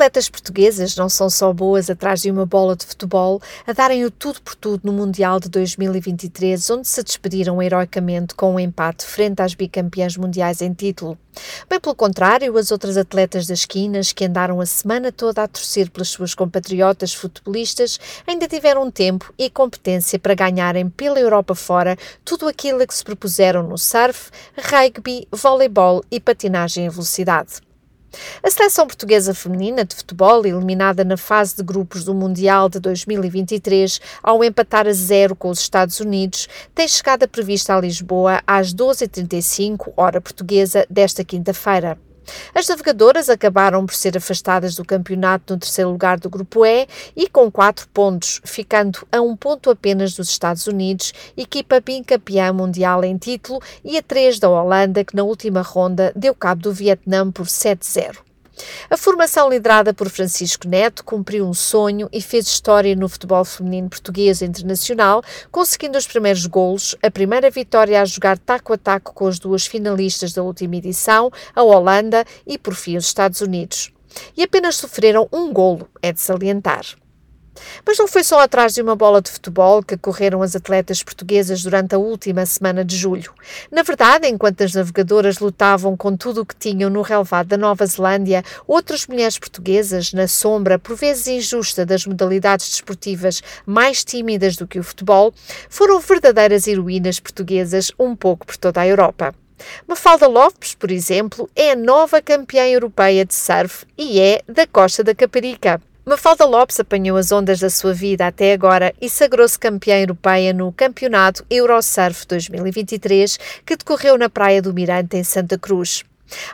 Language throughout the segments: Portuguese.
atletas portuguesas não são só boas atrás de uma bola de futebol, a darem o tudo por tudo no Mundial de 2023, onde se despediram heroicamente com um empate frente às bicampeãs mundiais em título. Bem pelo contrário, as outras atletas das esquinas, que andaram a semana toda a torcer pelas suas compatriotas futebolistas, ainda tiveram tempo e competência para ganharem pela Europa fora tudo aquilo que se propuseram no surf, rugby, voleibol e patinagem em velocidade. A seleção portuguesa feminina de futebol, eliminada na fase de grupos do Mundial de 2023 ao empatar a zero com os Estados Unidos, tem chegada prevista a Lisboa às 12h35, hora portuguesa, desta quinta-feira. As navegadoras acabaram por ser afastadas do campeonato no terceiro lugar do Grupo E e com quatro pontos, ficando a um ponto apenas dos Estados Unidos, equipa bicampeã mundial em título, e a três da Holanda, que na última ronda deu cabo do Vietnã por 7-0. A formação liderada por Francisco Neto cumpriu um sonho e fez história no futebol feminino português internacional, conseguindo os primeiros golos, a primeira vitória a jogar taco a taco com as duas finalistas da última edição, a Holanda e, por fim, os Estados Unidos. E apenas sofreram um golo, é de salientar. Mas não foi só atrás de uma bola de futebol que correram as atletas portuguesas durante a última semana de julho. Na verdade, enquanto as navegadoras lutavam com tudo o que tinham no relevado da Nova Zelândia, outras mulheres portuguesas, na sombra, por vezes injusta, das modalidades desportivas mais tímidas do que o futebol, foram verdadeiras heroínas portuguesas um pouco por toda a Europa. Mafalda Lopes, por exemplo, é a nova campeã europeia de surf e é da Costa da Caparica. Mafalda Lopes apanhou as ondas da sua vida até agora e sagrou-se campeã europeia no Campeonato Eurosurf 2023, que decorreu na Praia do Mirante, em Santa Cruz.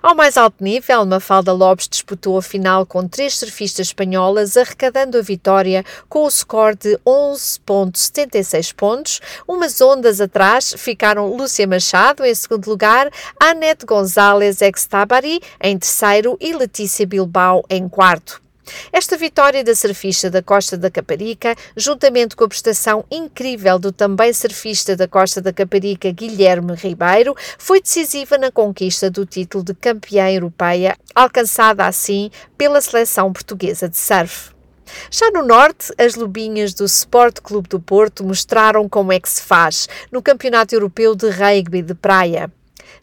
Ao mais alto nível, Mafalda Lopes disputou a final com três surfistas espanholas, arrecadando a vitória com o score de 11,76 pontos. Umas ondas atrás ficaram Lúcia Machado em segundo lugar, Anete González Extabari em terceiro e Letícia Bilbao em quarto. Esta vitória da surfista da Costa da Caparica, juntamente com a prestação incrível do também surfista da Costa da Caparica, Guilherme Ribeiro, foi decisiva na conquista do título de campeã europeia, alcançada assim pela seleção portuguesa de surf. Já no Norte, as lobinhas do Sport Clube do Porto mostraram como é que se faz no Campeonato Europeu de Rugby de Praia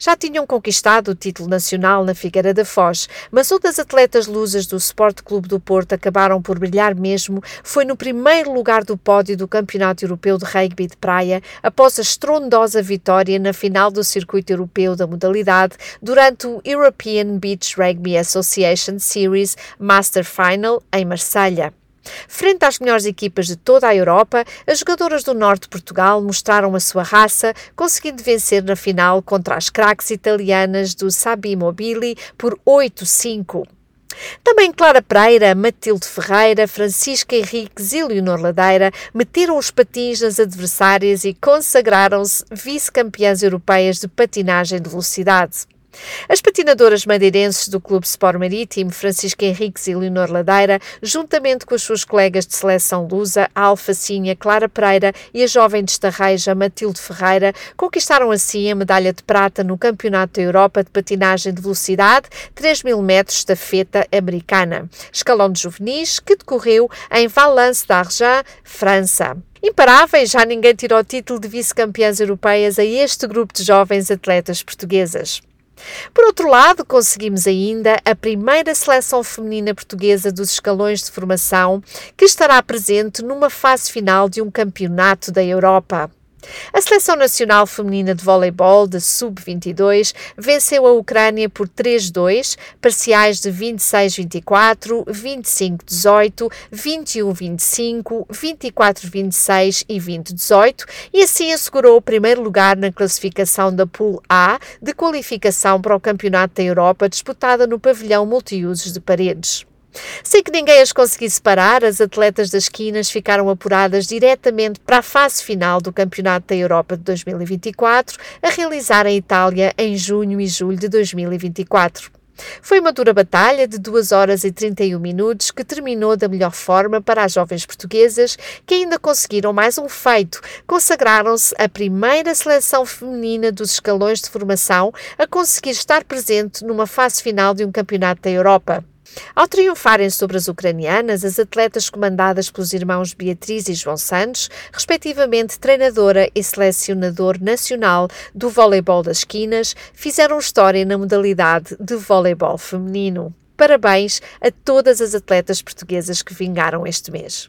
já tinham conquistado o título nacional na Figueira da Foz, mas outras atletas lusas do Sport Clube do Porto acabaram por brilhar mesmo foi no primeiro lugar do pódio do Campeonato Europeu de Rugby de Praia, após a estrondosa vitória na final do circuito europeu da modalidade durante o European Beach Rugby Association Series Master Final em Marselha. Frente às melhores equipas de toda a Europa, as jogadoras do norte de Portugal mostraram a sua raça, conseguindo vencer na final contra as craques italianas do Sabi Mobili por 8-5. Também Clara Pereira, Matilde Ferreira, Francisca Henriques e Leonor Ladeira meteram os patins nas adversárias e consagraram-se vice-campeãs europeias de patinagem de velocidade. As patinadoras madeirenses do Clube Sport Marítimo, Francisca Henriques e Leonor Ladeira, juntamente com as suas colegas de seleção lusa, a alfacinha Clara Pereira e a jovem de Estarreja Matilde Ferreira, conquistaram assim a medalha de prata no Campeonato da Europa de Patinagem de Velocidade 3 mil metros da feta americana, escalão de juvenis que decorreu em Valence d'Argent, França. Imparáveis, já ninguém tirou o título de vice-campeãs europeias a este grupo de jovens atletas portuguesas. Por outro lado, conseguimos ainda a primeira seleção feminina portuguesa dos escalões de formação que estará presente numa fase final de um campeonato da Europa. A Seleção Nacional Feminina de Voleibol de Sub-22 venceu a Ucrânia por 3-2, parciais de 26-24, 25-18, 21-25, 24-26 e 20-18 e assim assegurou o primeiro lugar na classificação da Pool A de qualificação para o Campeonato da Europa disputada no pavilhão multiusos de Paredes. Sem que ninguém as conseguisse parar, as atletas das esquinas ficaram apuradas diretamente para a fase final do Campeonato da Europa de 2024, a realizar em Itália em junho e julho de 2024. Foi uma dura batalha de 2 horas e 31 minutos que terminou da melhor forma para as jovens portuguesas, que ainda conseguiram mais um feito: consagraram-se a primeira seleção feminina dos escalões de formação a conseguir estar presente numa fase final de um campeonato da Europa. Ao triunfarem sobre as ucranianas, as atletas comandadas pelos irmãos Beatriz e João Santos, respectivamente treinadora e selecionador nacional do voleibol das esquinas, fizeram história na modalidade de voleibol feminino. Parabéns a todas as atletas portuguesas que vingaram este mês.